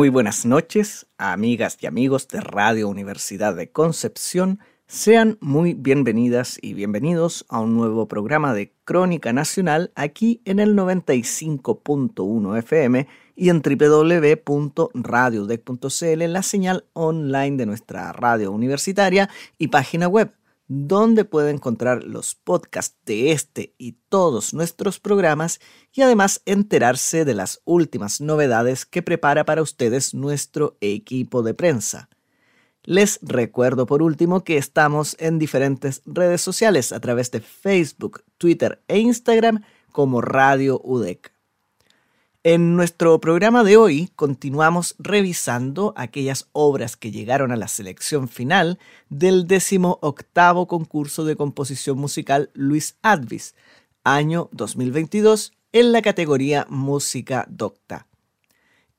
Muy buenas noches, amigas y amigos de Radio Universidad de Concepción. Sean muy bienvenidas y bienvenidos a un nuevo programa de Crónica Nacional aquí en el 95.1 FM y en www.radiodec.cl la señal online de nuestra radio universitaria y página web donde puede encontrar los podcasts de este y todos nuestros programas y además enterarse de las últimas novedades que prepara para ustedes nuestro equipo de prensa. Les recuerdo por último que estamos en diferentes redes sociales a través de Facebook, Twitter e Instagram como Radio UDEC. En nuestro programa de hoy continuamos revisando aquellas obras que llegaron a la selección final del 18 concurso de composición musical Luis Advis, año 2022, en la categoría Música Docta.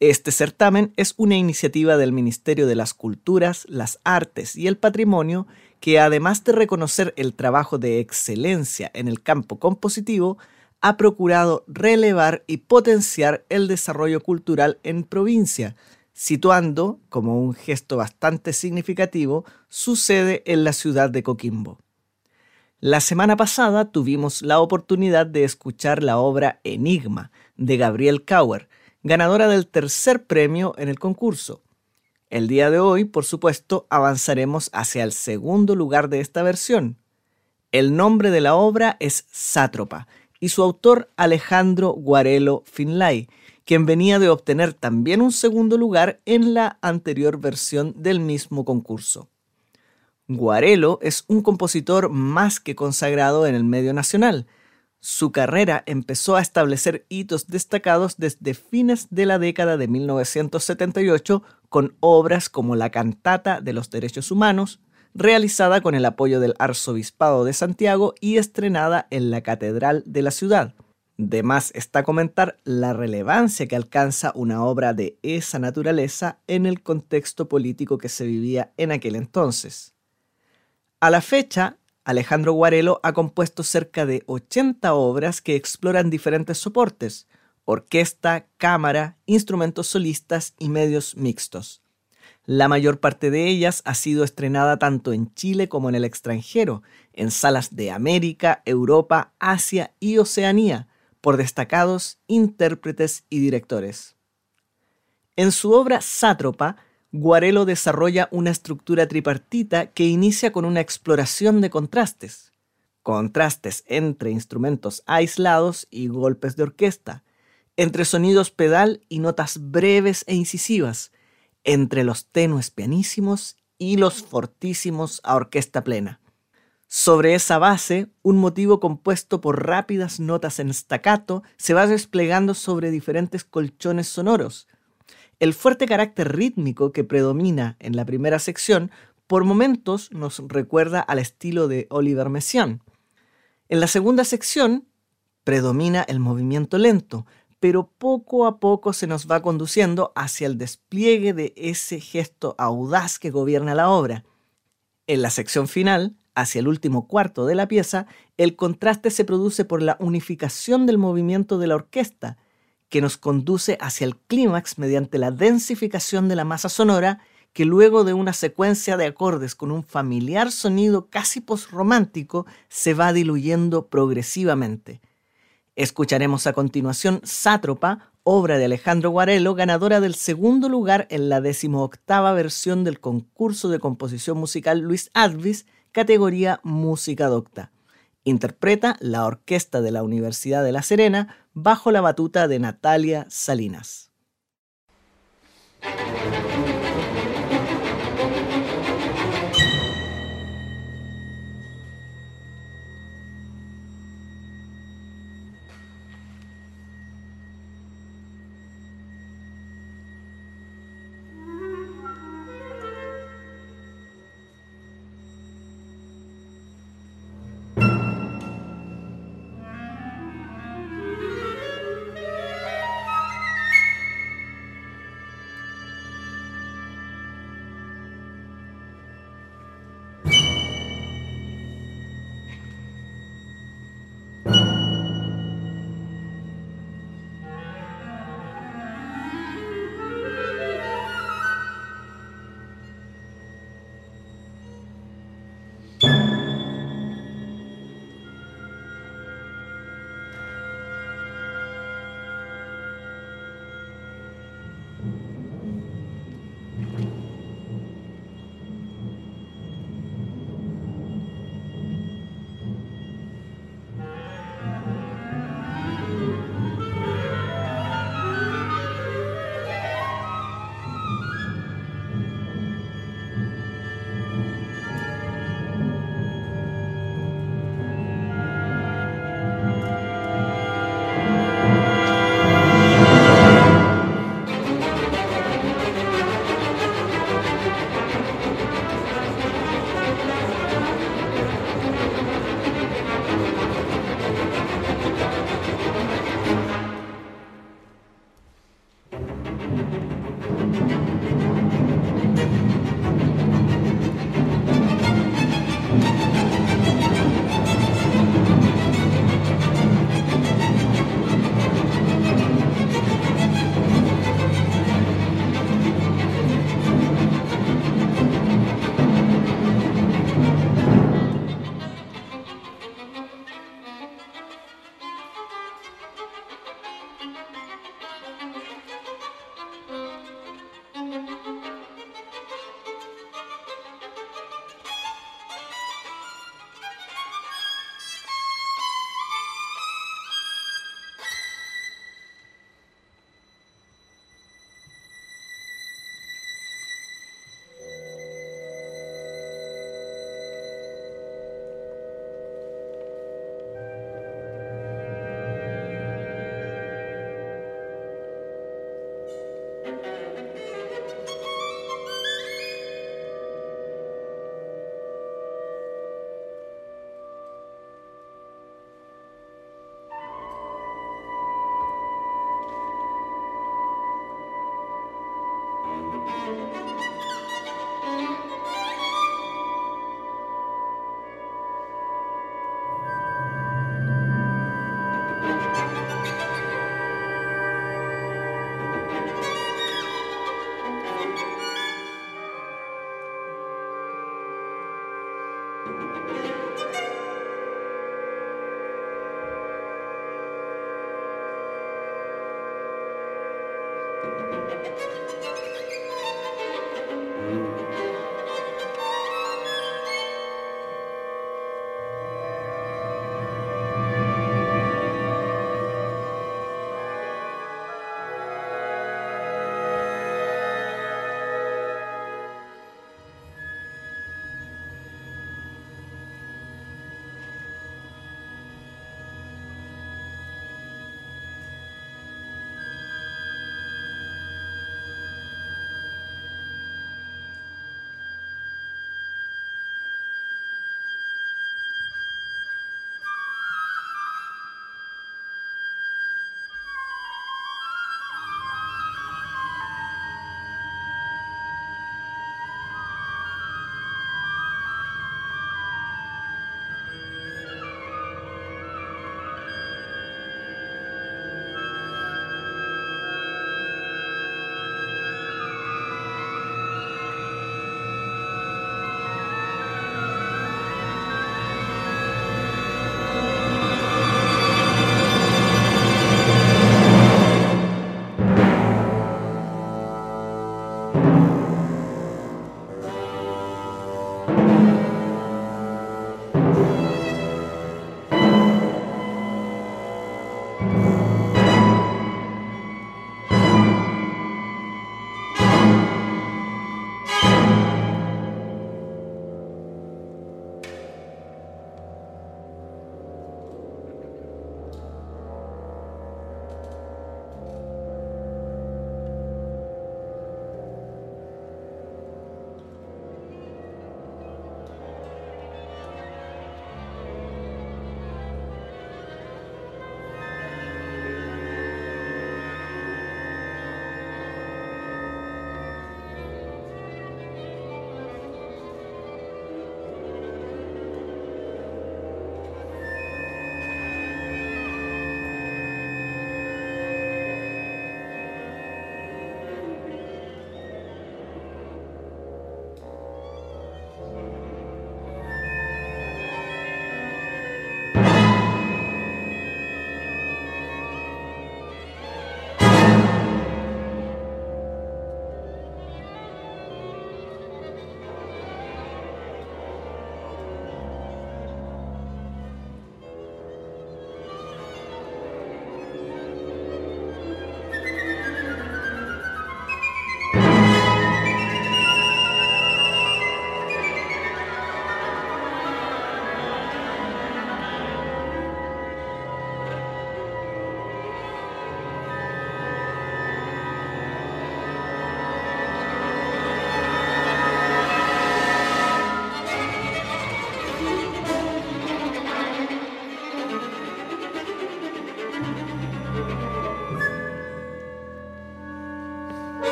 Este certamen es una iniciativa del Ministerio de las Culturas, las Artes y el Patrimonio que además de reconocer el trabajo de excelencia en el campo compositivo, ha procurado relevar y potenciar el desarrollo cultural en provincia, situando, como un gesto bastante significativo, su sede en la ciudad de Coquimbo. La semana pasada tuvimos la oportunidad de escuchar la obra Enigma de Gabriel Kauer, ganadora del tercer premio en el concurso. El día de hoy, por supuesto, avanzaremos hacia el segundo lugar de esta versión. El nombre de la obra es Sátropa y su autor Alejandro Guarelo Finlay, quien venía de obtener también un segundo lugar en la anterior versión del mismo concurso. Guarelo es un compositor más que consagrado en el medio nacional. Su carrera empezó a establecer hitos destacados desde fines de la década de 1978 con obras como La Cantata de los Derechos Humanos, realizada con el apoyo del Arzobispado de Santiago y estrenada en la Catedral de la ciudad. De más está comentar la relevancia que alcanza una obra de esa naturaleza en el contexto político que se vivía en aquel entonces. A la fecha, Alejandro Guarelo ha compuesto cerca de 80 obras que exploran diferentes soportes, orquesta, cámara, instrumentos solistas y medios mixtos. La mayor parte de ellas ha sido estrenada tanto en Chile como en el extranjero, en salas de América, Europa, Asia y Oceanía, por destacados intérpretes y directores. En su obra Sátropa, Guarelo desarrolla una estructura tripartita que inicia con una exploración de contrastes. Contrastes entre instrumentos aislados y golpes de orquesta, entre sonidos pedal y notas breves e incisivas, entre los tenues pianísimos y los fortísimos a orquesta plena. Sobre esa base, un motivo compuesto por rápidas notas en staccato se va desplegando sobre diferentes colchones sonoros. El fuerte carácter rítmico que predomina en la primera sección por momentos nos recuerda al estilo de Oliver Messiaen. En la segunda sección predomina el movimiento lento, pero poco a poco se nos va conduciendo hacia el despliegue de ese gesto audaz que gobierna la obra. En la sección final, hacia el último cuarto de la pieza, el contraste se produce por la unificación del movimiento de la orquesta, que nos conduce hacia el clímax mediante la densificación de la masa sonora, que luego de una secuencia de acordes con un familiar sonido casi posromántico se va diluyendo progresivamente. Escucharemos a continuación Sátropa, obra de Alejandro Guarelo, ganadora del segundo lugar en la decimoctava versión del concurso de composición musical Luis Advis, categoría Música Docta. Interpreta la orquesta de la Universidad de La Serena bajo la batuta de Natalia Salinas.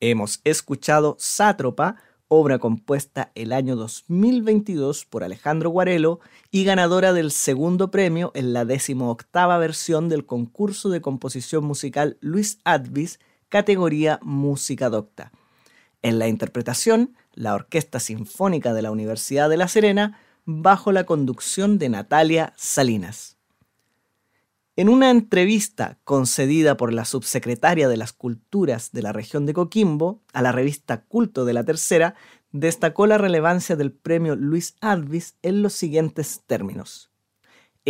Hemos escuchado Sátropa, obra compuesta el año 2022 por Alejandro Guarelo y ganadora del segundo premio en la octava versión del concurso de composición musical Luis Advis, categoría Música Docta. En la interpretación, la Orquesta Sinfónica de la Universidad de La Serena, bajo la conducción de Natalia Salinas. En una entrevista concedida por la subsecretaria de las Culturas de la región de Coquimbo a la revista Culto de la Tercera, destacó la relevancia del premio Luis Advis en los siguientes términos.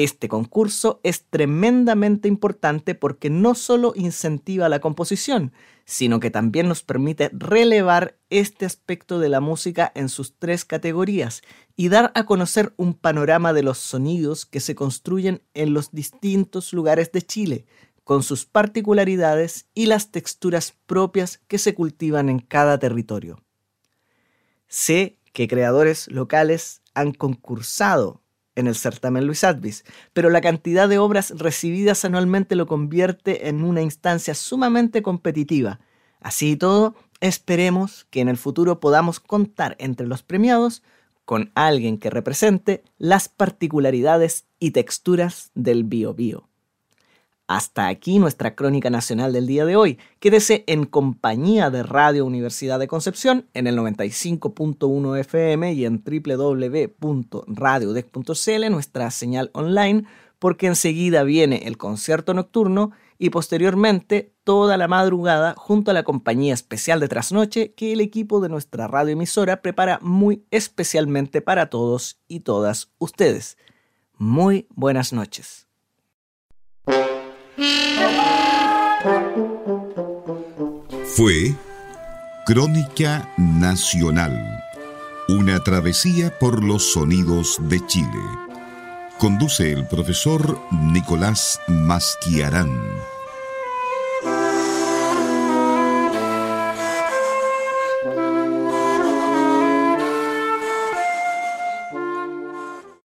Este concurso es tremendamente importante porque no solo incentiva la composición, sino que también nos permite relevar este aspecto de la música en sus tres categorías y dar a conocer un panorama de los sonidos que se construyen en los distintos lugares de Chile, con sus particularidades y las texturas propias que se cultivan en cada territorio. Sé que creadores locales han concursado en el certamen Luis Advis, pero la cantidad de obras recibidas anualmente lo convierte en una instancia sumamente competitiva, Así y todo, esperemos que en el futuro podamos contar entre los premiados con alguien que represente las particularidades y texturas del bio bio. Hasta aquí nuestra crónica nacional del día de hoy. Quédese en compañía de Radio Universidad de Concepción en el 95.1 FM y en www.radiodec.cl, nuestra señal online, porque enseguida viene el concierto nocturno y posteriormente toda la madrugada junto a la compañía especial de trasnoche que el equipo de nuestra radioemisora prepara muy especialmente para todos y todas ustedes. Muy buenas noches. Fue Crónica Nacional, una travesía por los sonidos de Chile Conduce el profesor Nicolás Masquiarán.